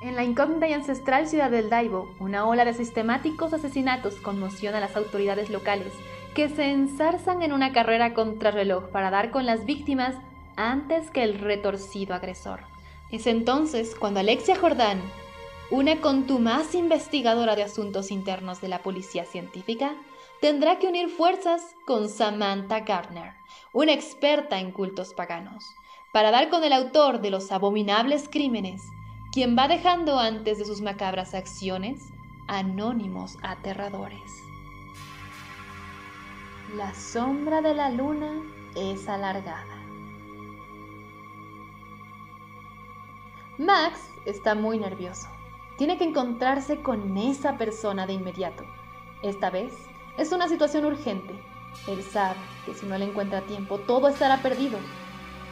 En la incógnita y ancestral ciudad del Daibo, una ola de sistemáticos asesinatos conmociona a las autoridades locales, que se ensarzan en una carrera contrarreloj para dar con las víctimas antes que el retorcido agresor. Es entonces cuando Alexia Jordán, una contumaz investigadora de asuntos internos de la policía científica, tendrá que unir fuerzas con Samantha Gardner, una experta en cultos paganos, para dar con el autor de los abominables crímenes quien va dejando antes de sus macabras acciones anónimos aterradores. La sombra de la luna es alargada. Max está muy nervioso. Tiene que encontrarse con esa persona de inmediato. Esta vez es una situación urgente. Él sabe que si no le encuentra tiempo todo estará perdido.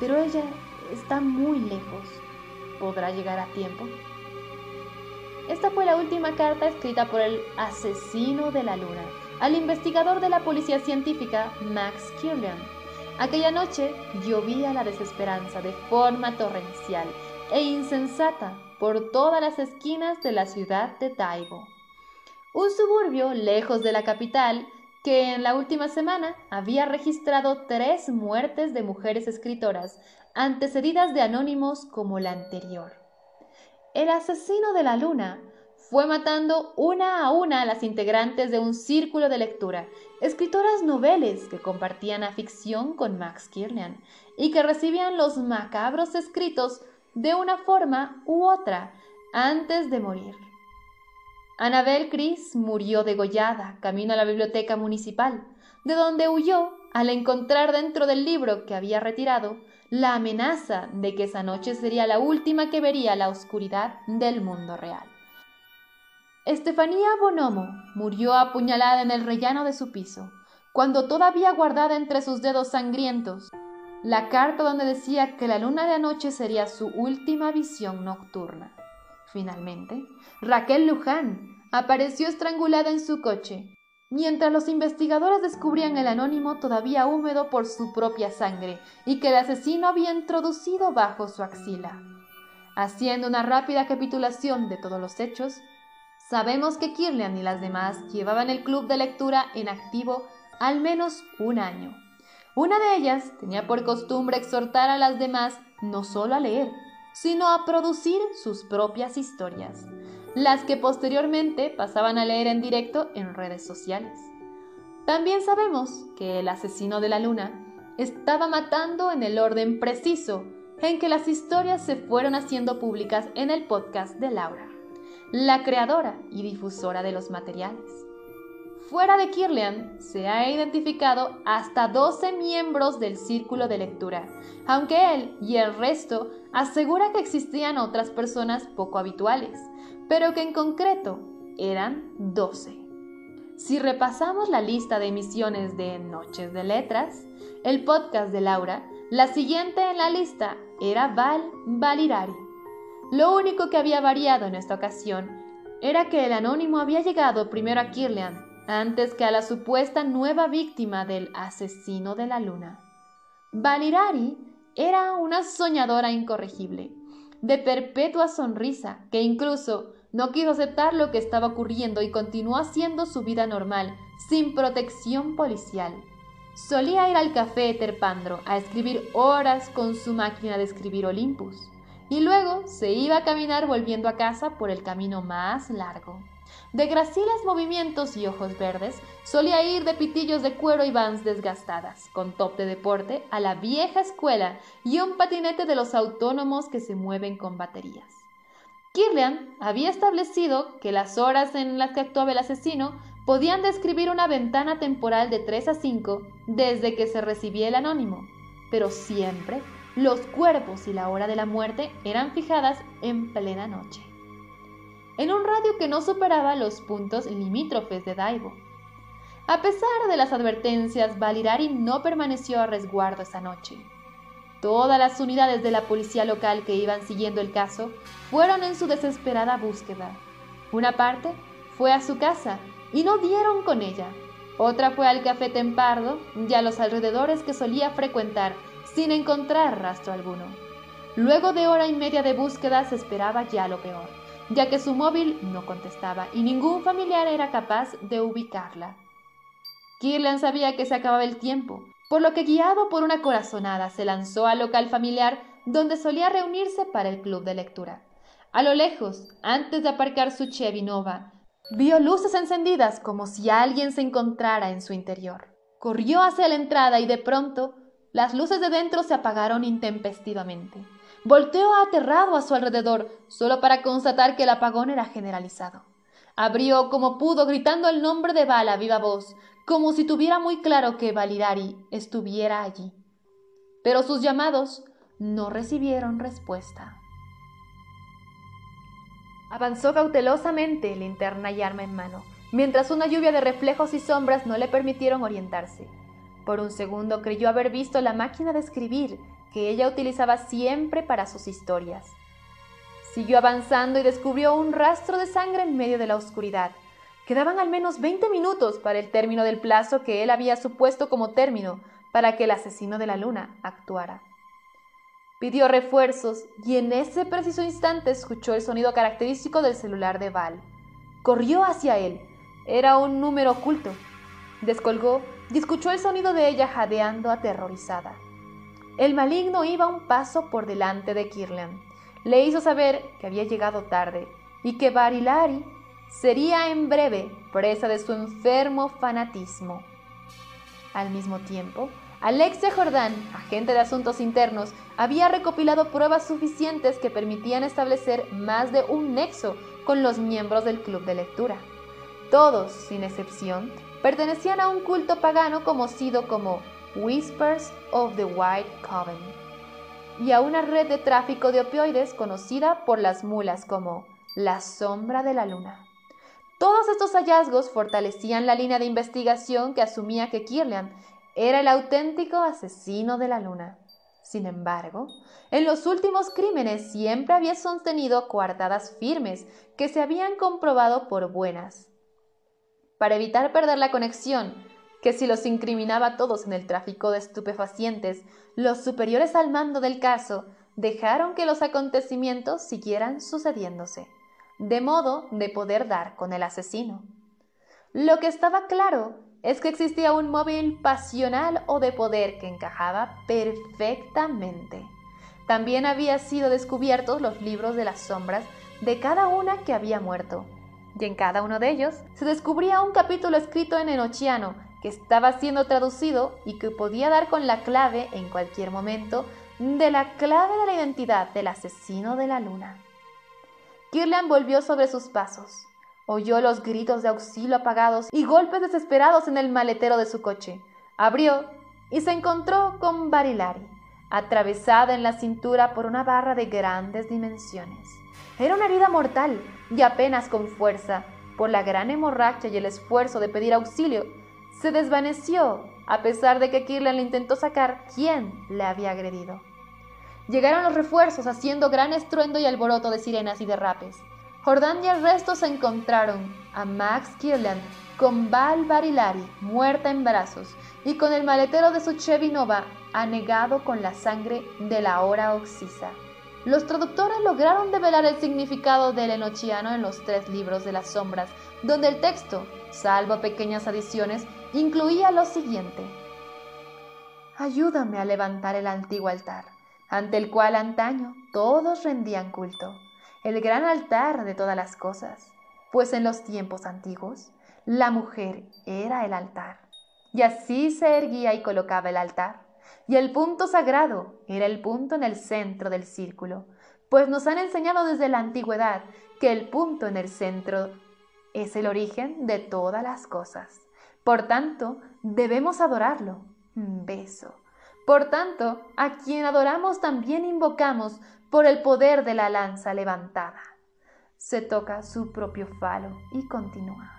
Pero ella está muy lejos podrá llegar a tiempo? Esta fue la última carta escrita por el asesino de la luna al investigador de la policía científica Max Kirlian. Aquella noche llovía la desesperanza de forma torrencial e insensata por todas las esquinas de la ciudad de Taibo, un suburbio lejos de la capital que en la última semana había registrado tres muertes de mujeres escritoras antecedidas de anónimos como la anterior. El asesino de la luna fue matando una a una a las integrantes de un círculo de lectura, escritoras noveles que compartían afición con Max Kirlian y que recibían los macabros escritos de una forma u otra antes de morir. Anabel Cris murió degollada camino a la biblioteca municipal, de donde huyó al encontrar dentro del libro que había retirado la amenaza de que esa noche sería la última que vería la oscuridad del mundo real. Estefanía Bonomo murió apuñalada en el rellano de su piso, cuando todavía guardada entre sus dedos sangrientos la carta donde decía que la luna de anoche sería su última visión nocturna. Finalmente, Raquel Luján apareció estrangulada en su coche, mientras los investigadores descubrían el anónimo todavía húmedo por su propia sangre y que el asesino había introducido bajo su axila. Haciendo una rápida capitulación de todos los hechos, sabemos que Kirlian y las demás llevaban el club de lectura en activo al menos un año. Una de ellas tenía por costumbre exhortar a las demás no solo a leer, sino a producir sus propias historias, las que posteriormente pasaban a leer en directo en redes sociales. También sabemos que el asesino de la luna estaba matando en el orden preciso en que las historias se fueron haciendo públicas en el podcast de Laura, la creadora y difusora de los materiales. Fuera de Kirlian se ha identificado hasta 12 miembros del círculo de lectura, aunque él y el resto asegura que existían otras personas poco habituales, pero que en concreto eran 12. Si repasamos la lista de emisiones de Noches de Letras, el podcast de Laura, la siguiente en la lista era Val Valirari. Lo único que había variado en esta ocasión era que el anónimo había llegado primero a Kirlian antes que a la supuesta nueva víctima del asesino de la luna. Valirari era una soñadora incorregible, de perpetua sonrisa, que incluso no quiso aceptar lo que estaba ocurriendo y continuó haciendo su vida normal, sin protección policial. Solía ir al café Terpandro a escribir horas con su máquina de escribir Olympus, y luego se iba a caminar volviendo a casa por el camino más largo. De graciles movimientos y ojos verdes, solía ir de pitillos de cuero y vans desgastadas, con top de deporte, a la vieja escuela y un patinete de los autónomos que se mueven con baterías. Kirlian había establecido que las horas en las que actuaba el asesino podían describir una ventana temporal de 3 a 5 desde que se recibía el anónimo, pero siempre los cuerpos y la hora de la muerte eran fijadas en plena noche en un radio que no superaba los puntos limítrofes de Daibo. A pesar de las advertencias, Valirari no permaneció a resguardo esa noche. Todas las unidades de la policía local que iban siguiendo el caso fueron en su desesperada búsqueda. Una parte fue a su casa y no dieron con ella. Otra fue al café Tempardo y a los alrededores que solía frecuentar sin encontrar rastro alguno. Luego de hora y media de búsqueda se esperaba ya lo peor ya que su móvil no contestaba y ningún familiar era capaz de ubicarla. Kirlian sabía que se acababa el tiempo, por lo que guiado por una corazonada se lanzó al local familiar donde solía reunirse para el club de lectura. A lo lejos, antes de aparcar su Chevy Nova, vio luces encendidas como si alguien se encontrara en su interior. Corrió hacia la entrada y de pronto las luces de dentro se apagaron intempestivamente. Volteó aterrado a su alrededor, solo para constatar que el apagón era generalizado. Abrió como pudo, gritando el nombre de Val a viva voz, como si tuviera muy claro que Validari estuviera allí. Pero sus llamados no recibieron respuesta. Avanzó cautelosamente, linterna y arma en mano, mientras una lluvia de reflejos y sombras no le permitieron orientarse. Por un segundo creyó haber visto la máquina de escribir que ella utilizaba siempre para sus historias. Siguió avanzando y descubrió un rastro de sangre en medio de la oscuridad. Quedaban al menos 20 minutos para el término del plazo que él había supuesto como término para que el asesino de la luna actuara. Pidió refuerzos y en ese preciso instante escuchó el sonido característico del celular de Val. Corrió hacia él. Era un número oculto. Descolgó y escuchó el sonido de ella jadeando aterrorizada. El maligno iba un paso por delante de Kirlian. Le hizo saber que había llegado tarde y que Barilari sería en breve presa de su enfermo fanatismo. Al mismo tiempo, Alexia Jordán, agente de asuntos internos, había recopilado pruebas suficientes que permitían establecer más de un nexo con los miembros del club de lectura. Todos, sin excepción, pertenecían a un culto pagano conocido como Whispers of the White Coven y a una red de tráfico de opioides conocida por las mulas como la sombra de la luna. Todos estos hallazgos fortalecían la línea de investigación que asumía que Kirlian era el auténtico asesino de la luna. Sin embargo, en los últimos crímenes siempre había sostenido coartadas firmes que se habían comprobado por buenas. Para evitar perder la conexión, que si los incriminaba a todos en el tráfico de estupefacientes, los superiores al mando del caso dejaron que los acontecimientos siguieran sucediéndose, de modo de poder dar con el asesino. Lo que estaba claro es que existía un móvil pasional o de poder que encajaba perfectamente. También había sido descubiertos los libros de las sombras de cada una que había muerto, y en cada uno de ellos se descubría un capítulo escrito en enochiano que estaba siendo traducido y que podía dar con la clave en cualquier momento de la clave de la identidad del asesino de la luna. Kirlian volvió sobre sus pasos. Oyó los gritos de auxilio apagados y golpes desesperados en el maletero de su coche. Abrió y se encontró con Barilari, atravesada en la cintura por una barra de grandes dimensiones. Era una herida mortal y apenas con fuerza, por la gran hemorragia y el esfuerzo de pedir auxilio, se desvaneció a pesar de que Kirlian le intentó sacar quién le había agredido. Llegaron los refuerzos haciendo gran estruendo y alboroto de sirenas y derrapes. Jordán y el resto se encontraron a Max Kirlian con Val Barilari muerta en brazos y con el maletero de su Chevy Nova anegado con la sangre de la hora oxisa. Los traductores lograron develar el significado del enochiano en los tres libros de las sombras, donde el texto, salvo pequeñas adiciones, incluía lo siguiente. Ayúdame a levantar el antiguo altar, ante el cual antaño todos rendían culto el gran altar de todas las cosas, pues en los tiempos antiguos la mujer era el altar, y así se erguía y colocaba el altar, y el punto sagrado era el punto en el centro del círculo, pues nos han enseñado desde la antigüedad que el punto en el centro es el origen de todas las cosas. Por tanto, debemos adorarlo. Beso. Por tanto, a quien adoramos también invocamos por el poder de la lanza levantada. Se toca su propio falo y continúa.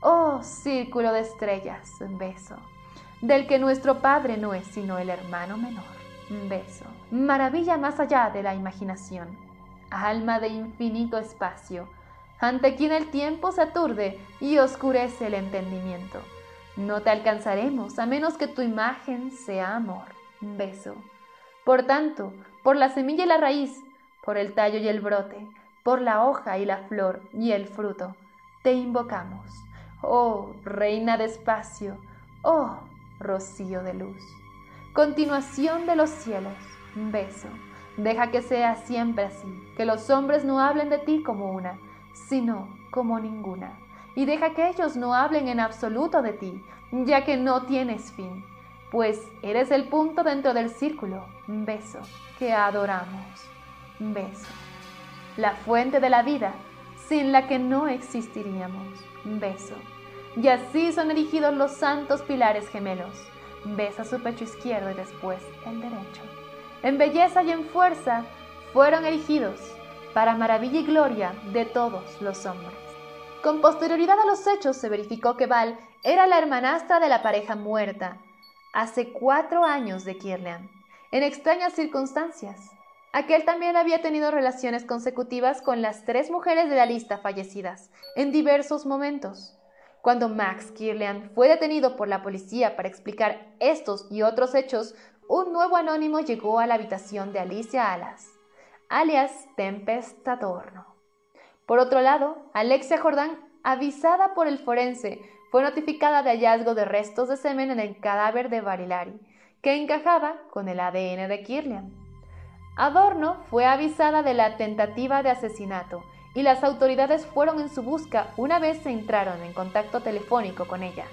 Oh círculo de estrellas, beso, del que nuestro Padre no es sino el hermano menor. Beso, maravilla más allá de la imaginación, alma de infinito espacio, ante quien el tiempo se aturde y oscurece el entendimiento. No te alcanzaremos a menos que tu imagen sea amor. Beso. Por tanto, por la semilla y la raíz, por el tallo y el brote, por la hoja y la flor y el fruto, te invocamos. Oh, reina de espacio, oh, rocío de luz. Continuación de los cielos, beso. Deja que sea siempre así, que los hombres no hablen de ti como una, sino como ninguna. Y deja que ellos no hablen en absoluto de ti, ya que no tienes fin, pues eres el punto dentro del círculo, beso, que adoramos, beso. La fuente de la vida, sin la que no existiríamos, beso. Y así son erigidos los santos pilares gemelos. Besa su pecho izquierdo y después el derecho. En belleza y en fuerza fueron erigidos para maravilla y gloria de todos los hombres. Con posterioridad a los hechos se verificó que Val era la hermanastra de la pareja muerta, hace cuatro años de Kirlian, en extrañas circunstancias. Aquel también había tenido relaciones consecutivas con las tres mujeres de la lista fallecidas, en diversos momentos. Cuando Max Kirlian fue detenido por la policía para explicar estos y otros hechos, un nuevo anónimo llegó a la habitación de Alicia Alas, alias Tempest Adorno. Por otro lado, Alexia Jordán, avisada por el forense, fue notificada de hallazgo de restos de semen en el cadáver de Barilari, que encajaba con el ADN de Kirlian. Adorno fue avisada de la tentativa de asesinato y las autoridades fueron en su busca una vez se entraron en contacto telefónico con ella.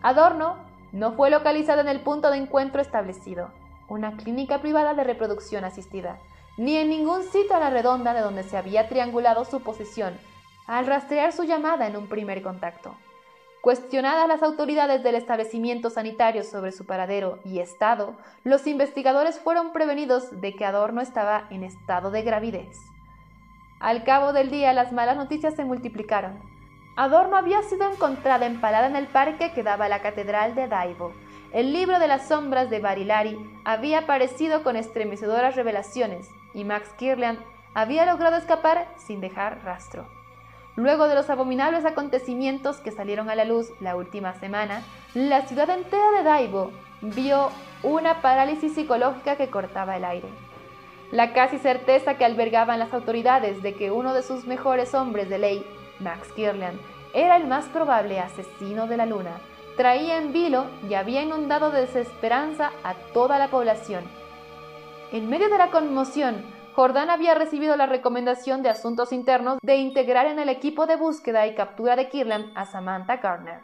Adorno no fue localizada en el punto de encuentro establecido, una clínica privada de reproducción asistida, ni en ningún sitio a la redonda de donde se había triangulado su posición al rastrear su llamada en un primer contacto. Cuestionadas las autoridades del establecimiento sanitario sobre su paradero y estado, los investigadores fueron prevenidos de que Adorno estaba en estado de gravidez. Al cabo del día las malas noticias se multiplicaron. Adorno había sido encontrada empalada en el parque que daba a la catedral de Daibo. El libro de las sombras de Barilari había aparecido con estremecedoras revelaciones y Max Kirlian había logrado escapar sin dejar rastro. Luego de los abominables acontecimientos que salieron a la luz la última semana, la ciudad entera de Daibo vio una parálisis psicológica que cortaba el aire. La casi certeza que albergaban las autoridades de que uno de sus mejores hombres de ley, Max Kirlian, era el más probable asesino de la luna, traía en vilo y había inundado de desesperanza a toda la población. En medio de la conmoción, Jordán había recibido la recomendación de Asuntos Internos de integrar en el equipo de búsqueda y captura de Kirlian a Samantha Gardner,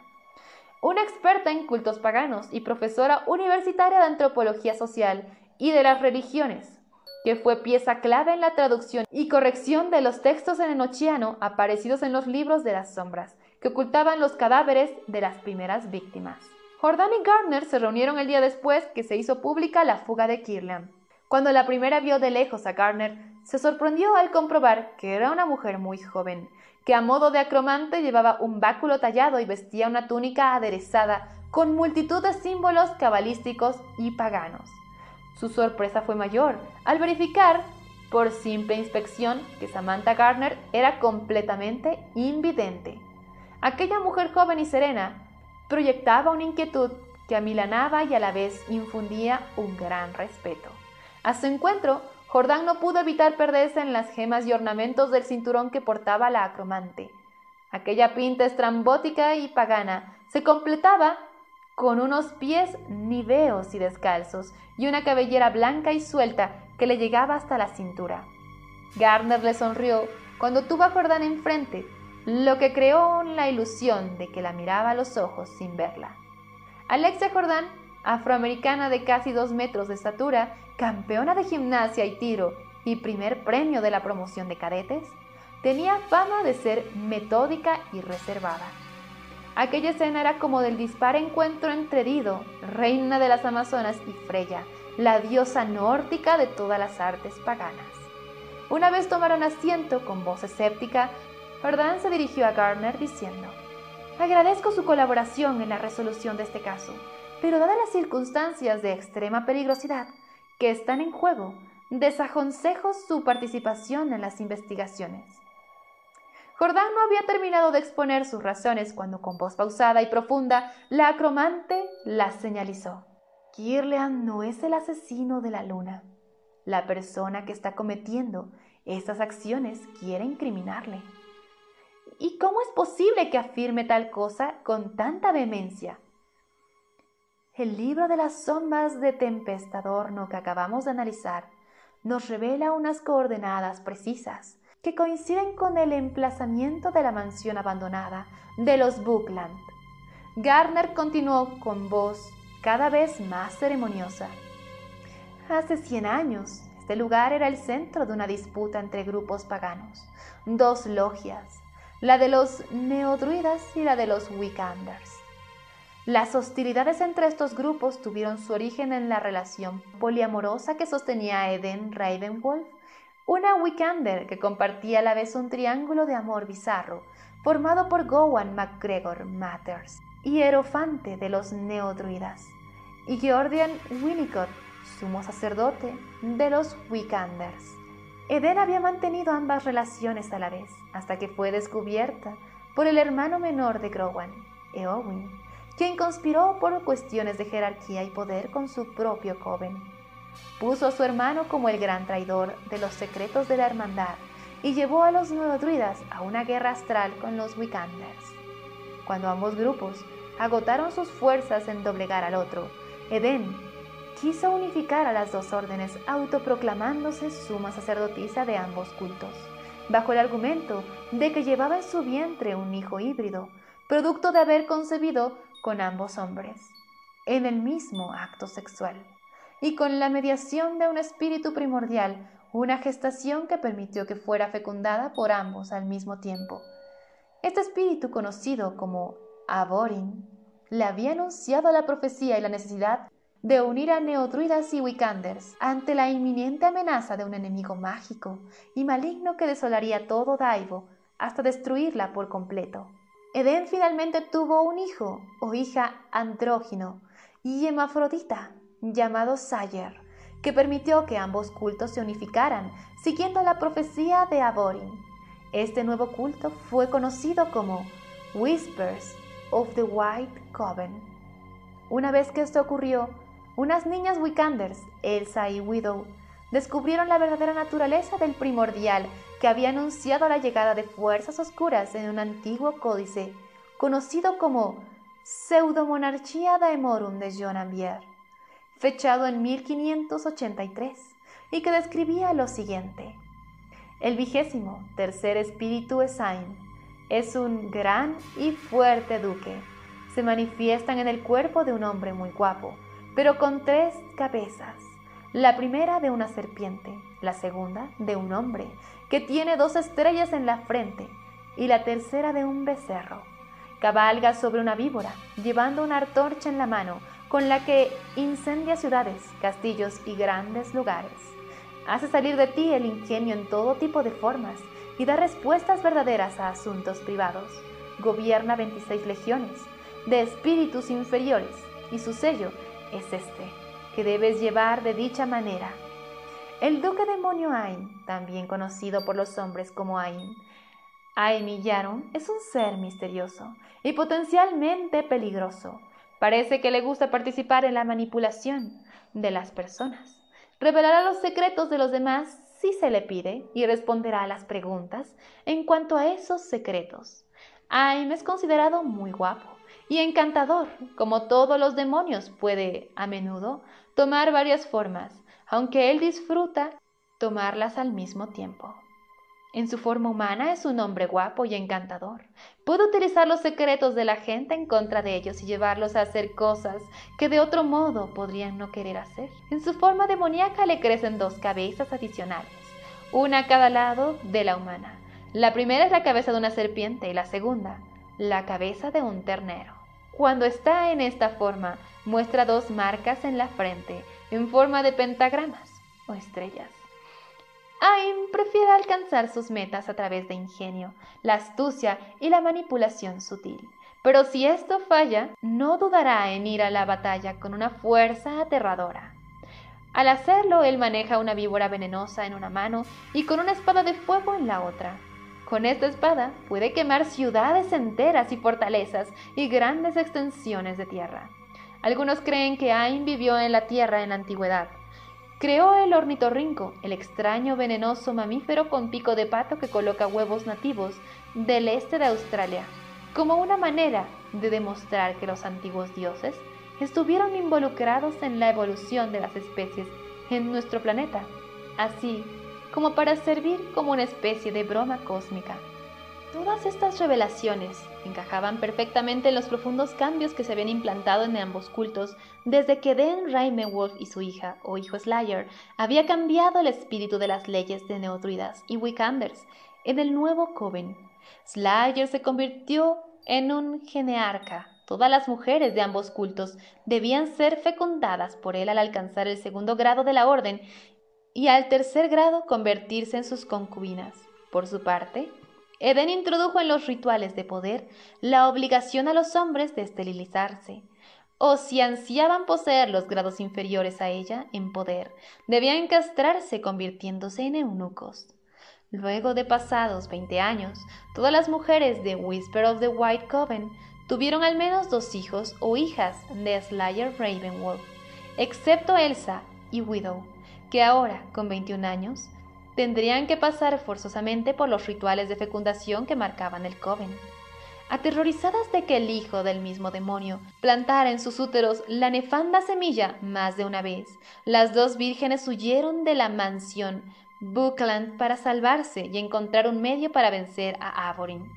una experta en cultos paganos y profesora universitaria de antropología social y de las religiones que fue pieza clave en la traducción y corrección de los textos en enochiano aparecidos en los libros de las sombras, que ocultaban los cadáveres de las primeras víctimas. Jordan y Gardner se reunieron el día después que se hizo pública la fuga de Kirlian. Cuando la primera vio de lejos a Gardner, se sorprendió al comprobar que era una mujer muy joven, que a modo de acromante llevaba un báculo tallado y vestía una túnica aderezada con multitud de símbolos cabalísticos y paganos. Su sorpresa fue mayor al verificar, por simple inspección, que Samantha Gardner era completamente invidente. Aquella mujer joven y serena proyectaba una inquietud que amilanaba y a la vez infundía un gran respeto. A su encuentro, Jordán no pudo evitar perderse en las gemas y ornamentos del cinturón que portaba la acromante. Aquella pinta estrambótica y pagana se completaba con unos pies niveos y descalzos y una cabellera blanca y suelta que le llegaba hasta la cintura. Garner le sonrió cuando tuvo a Jordán enfrente, lo que creó la ilusión de que la miraba a los ojos sin verla. Alexia Jordán, afroamericana de casi dos metros de estatura, campeona de gimnasia y tiro y primer premio de la promoción de cadetes, tenía fama de ser metódica y reservada. Aquella escena era como del dispar encuentro entre Dido, reina de las Amazonas, y Freya, la diosa nórdica de todas las artes paganas. Una vez tomaron asiento con voz escéptica, Jordan se dirigió a Gardner diciendo, Agradezco su colaboración en la resolución de este caso, pero dadas las circunstancias de extrema peligrosidad que están en juego, desaconsejo su participación en las investigaciones. Jordán no había terminado de exponer sus razones cuando con voz pausada y profunda la acromante la señalizó. Kirlian no es el asesino de la luna. La persona que está cometiendo estas acciones quiere incriminarle. ¿Y cómo es posible que afirme tal cosa con tanta vehemencia? El libro de las sombras de Tempestadorno que acabamos de analizar nos revela unas coordenadas precisas que coinciden con el emplazamiento de la mansión abandonada de los Bookland. Garner continuó con voz cada vez más ceremoniosa. Hace cien años, este lugar era el centro de una disputa entre grupos paganos, dos logias, la de los neodruidas y la de los Wickanders. Las hostilidades entre estos grupos tuvieron su origen en la relación poliamorosa que sostenía Eden Ravenwolf, una Wickander que compartía a la vez un triángulo de amor bizarro formado por Gowan MacGregor Matters, hierofante de los neodruidas, y Georgian Winnicott, sumo sacerdote de los Wickanders. Eden había mantenido ambas relaciones a la vez, hasta que fue descubierta por el hermano menor de Growan, Eowyn, quien conspiró por cuestiones de jerarquía y poder con su propio coven. Puso a su hermano como el gran traidor de los secretos de la hermandad y llevó a los nuevos druidas a una guerra astral con los Wickanders. Cuando ambos grupos agotaron sus fuerzas en doblegar al otro, Eden quiso unificar a las dos órdenes autoproclamándose suma sacerdotisa de ambos cultos, bajo el argumento de que llevaba en su vientre un hijo híbrido, producto de haber concebido con ambos hombres, en el mismo acto sexual, y con la mediación de un espíritu primordial, una gestación que permitió que fuera fecundada por ambos al mismo tiempo. Este espíritu conocido como Aborin le había anunciado la profecía y la necesidad de unir a neodruidas y wicanders ante la inminente amenaza de un enemigo mágico y maligno que desolaría todo Daivo hasta destruirla por completo. Eden finalmente tuvo un hijo o hija andrógino y hemafrodita llamado Sayer, que permitió que ambos cultos se unificaran siguiendo la profecía de Aborin. Este nuevo culto fue conocido como Whispers of the White Coven. Una vez que esto ocurrió, unas niñas Wickanders, Elsa y Widow, descubrieron la verdadera naturaleza del primordial que había anunciado la llegada de fuerzas oscuras en un antiguo códice conocido como Pseudomonarchía Daemorum de John Ambier, fechado en 1583, y que describía lo siguiente. El vigésimo tercer espíritu Esain es un gran y fuerte duque. Se manifiestan en el cuerpo de un hombre muy guapo, pero con tres cabezas. La primera de una serpiente, la segunda de un hombre, que tiene dos estrellas en la frente, y la tercera de un becerro. Cabalga sobre una víbora, llevando una antorcha en la mano, con la que incendia ciudades, castillos y grandes lugares. Hace salir de ti el ingenio en todo tipo de formas y da respuestas verdaderas a asuntos privados. Gobierna 26 legiones de espíritus inferiores y su sello es este, que debes llevar de dicha manera. El duque demonio Ain, también conocido por los hombres como Ain, Ain Yaron es un ser misterioso y potencialmente peligroso. Parece que le gusta participar en la manipulación de las personas. Revelará los secretos de los demás si se le pide y responderá a las preguntas en cuanto a esos secretos. Aim es considerado muy guapo y encantador, como todos los demonios, puede a menudo tomar varias formas, aunque él disfruta tomarlas al mismo tiempo. En su forma humana es un hombre guapo y encantador. Puede utilizar los secretos de la gente en contra de ellos y llevarlos a hacer cosas que de otro modo podrían no querer hacer. En su forma demoníaca le crecen dos cabezas adicionales, una a cada lado de la humana. La primera es la cabeza de una serpiente y la segunda, la cabeza de un ternero. Cuando está en esta forma, muestra dos marcas en la frente, en forma de pentagramas o estrellas. Aim prefiere alcanzar sus metas a través de ingenio, la astucia y la manipulación sutil. Pero si esto falla, no dudará en ir a la batalla con una fuerza aterradora. Al hacerlo, él maneja una víbora venenosa en una mano y con una espada de fuego en la otra. Con esta espada puede quemar ciudades enteras y fortalezas y grandes extensiones de tierra. Algunos creen que Ain vivió en la tierra en la antigüedad, Creó el ornitorrinco, el extraño venenoso mamífero con pico de pato que coloca huevos nativos del este de Australia, como una manera de demostrar que los antiguos dioses estuvieron involucrados en la evolución de las especies en nuestro planeta, así como para servir como una especie de broma cósmica. Todas estas revelaciones encajaban perfectamente en los profundos cambios que se habían implantado en ambos cultos desde que Den Raimewolf y su hija, o hijo Slayer, había cambiado el espíritu de las leyes de Neodruidas y Wickanders en el nuevo Coven. Slayer se convirtió en un genearca. Todas las mujeres de ambos cultos debían ser fecundadas por él al alcanzar el segundo grado de la orden y al tercer grado convertirse en sus concubinas. Por su parte, Eden introdujo en los rituales de poder la obligación a los hombres de esterilizarse, o si ansiaban poseer los grados inferiores a ella en poder, debían castrarse convirtiéndose en eunucos. Luego de pasados 20 años, todas las mujeres de Whisper of the White Coven tuvieron al menos dos hijos o hijas de Slayer Ravenwolf, excepto Elsa y Widow, que ahora, con 21 años, tendrían que pasar forzosamente por los rituales de fecundación que marcaban el coven. Aterrorizadas de que el hijo del mismo demonio plantara en sus úteros la nefanda semilla más de una vez, las dos vírgenes huyeron de la mansión Buckland para salvarse y encontrar un medio para vencer a Avorin,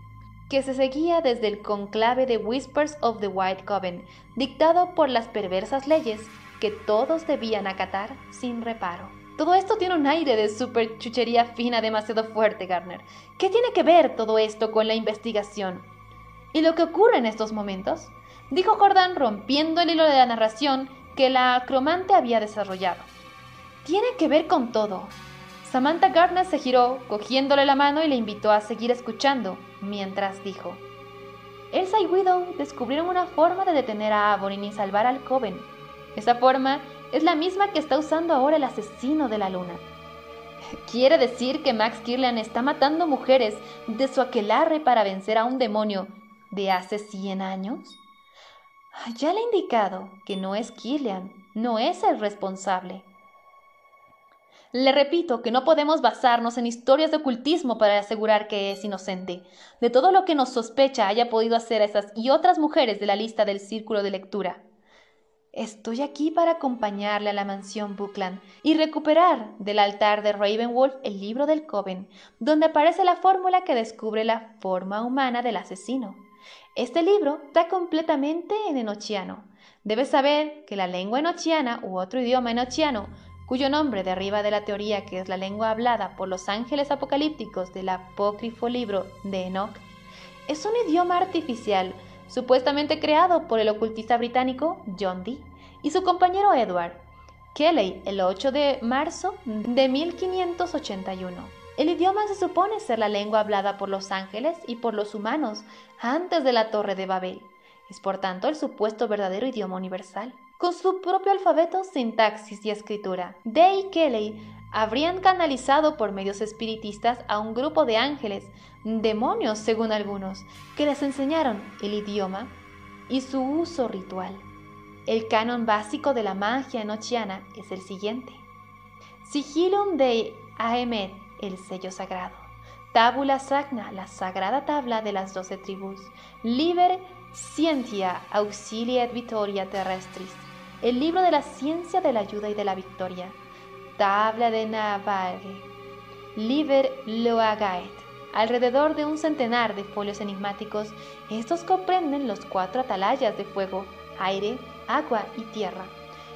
que se seguía desde el conclave de Whispers of the White Coven, dictado por las perversas leyes que todos debían acatar sin reparo. Todo esto tiene un aire de super chuchería fina demasiado fuerte, Garner. ¿Qué tiene que ver todo esto con la investigación? ¿Y lo que ocurre en estos momentos? Dijo Jordan rompiendo el hilo de la narración que la acromante había desarrollado. Tiene que ver con todo. Samantha Gardner se giró, cogiéndole la mano y le invitó a seguir escuchando, mientras dijo: Elsa y Widow descubrieron una forma de detener a Avorin y salvar al Coven. Esa forma es la misma que está usando ahora el asesino de la luna. ¿Quiere decir que Max Kirlian está matando mujeres de su aquelarre para vencer a un demonio de hace 100 años? Ya le he indicado que no es Kirlian, no es el responsable. Le repito que no podemos basarnos en historias de ocultismo para asegurar que es inocente. De todo lo que nos sospecha haya podido hacer a esas y otras mujeres de la lista del círculo de lectura. Estoy aquí para acompañarle a la mansión Buckland y recuperar del altar de Ravenwolf el libro del Coven, donde aparece la fórmula que descubre la forma humana del asesino. Este libro está completamente en enochiano. Debes saber que la lengua enochiana u otro idioma enochiano, cuyo nombre deriva de la teoría que es la lengua hablada por los ángeles apocalípticos del apócrifo libro de Enoch, es un idioma artificial supuestamente creado por el ocultista británico John Dee y su compañero Edward Kelly el 8 de marzo de 1581. El idioma se supone ser la lengua hablada por los ángeles y por los humanos antes de la Torre de Babel. Es por tanto el supuesto verdadero idioma universal, con su propio alfabeto, sintaxis y escritura. Day Kelly habrían canalizado por medios espiritistas a un grupo de ángeles, demonios según algunos, que les enseñaron el idioma y su uso ritual. El canon básico de la magia enochiana es el siguiente. Sigilum de Ahemed, el sello sagrado. Tabula Sagna, la sagrada tabla de las doce tribus. Liber Scientia Auxilia et Vittoria Terrestris, el libro de la ciencia de la ayuda y de la victoria. Tabla de Navarre. Liber Loagaet. Alrededor de un centenar de folios enigmáticos, estos comprenden los cuatro atalayas de fuego, aire, agua y tierra.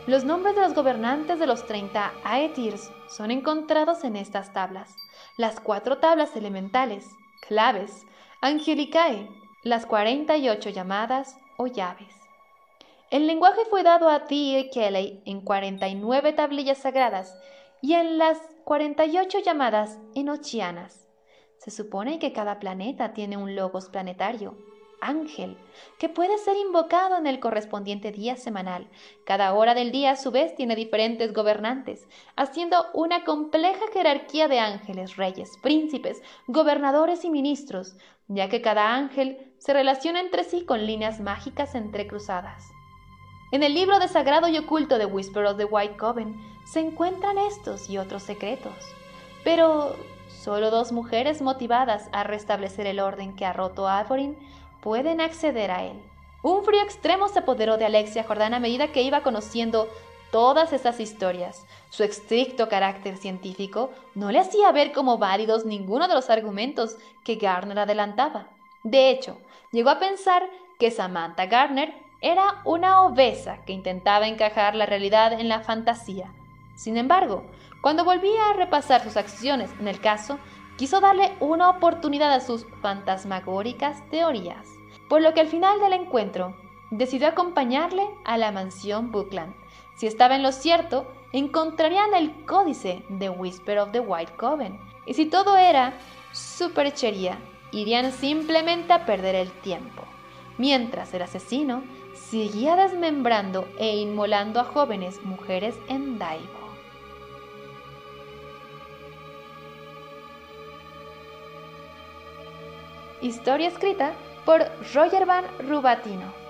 Los nombres de los gobernantes de los 30 Aetirs son encontrados en estas tablas. Las cuatro tablas elementales, claves, Angelicae, las 48 llamadas o llaves. El lenguaje fue dado a T. y Kelly en 49 tablillas sagradas y en las 48 llamadas enochianas. Se supone que cada planeta tiene un logos planetario, ángel, que puede ser invocado en el correspondiente día semanal. Cada hora del día a su vez tiene diferentes gobernantes, haciendo una compleja jerarquía de ángeles, reyes, príncipes, gobernadores y ministros, ya que cada ángel se relaciona entre sí con líneas mágicas entrecruzadas. En el libro de sagrado y oculto de Whisper of the White Coven se encuentran estos y otros secretos. Pero solo dos mujeres motivadas a restablecer el orden que ha roto Alforin pueden acceder a él. Un frío extremo se apoderó de Alexia Jordán a medida que iba conociendo todas estas historias. Su estricto carácter científico no le hacía ver como válidos ninguno de los argumentos que Garner adelantaba. De hecho, llegó a pensar que Samantha Garner era una obesa que intentaba encajar la realidad en la fantasía. Sin embargo, cuando volvía a repasar sus acciones en el caso, quiso darle una oportunidad a sus fantasmagóricas teorías, por lo que al final del encuentro decidió acompañarle a la mansión Bookland. Si estaba en lo cierto, encontrarían el códice de Whisper of the White Coven. Y si todo era superchería, irían simplemente a perder el tiempo. Mientras el asesino seguía desmembrando e inmolando a jóvenes mujeres en Daibo. Historia escrita por Roger Van Rubatino.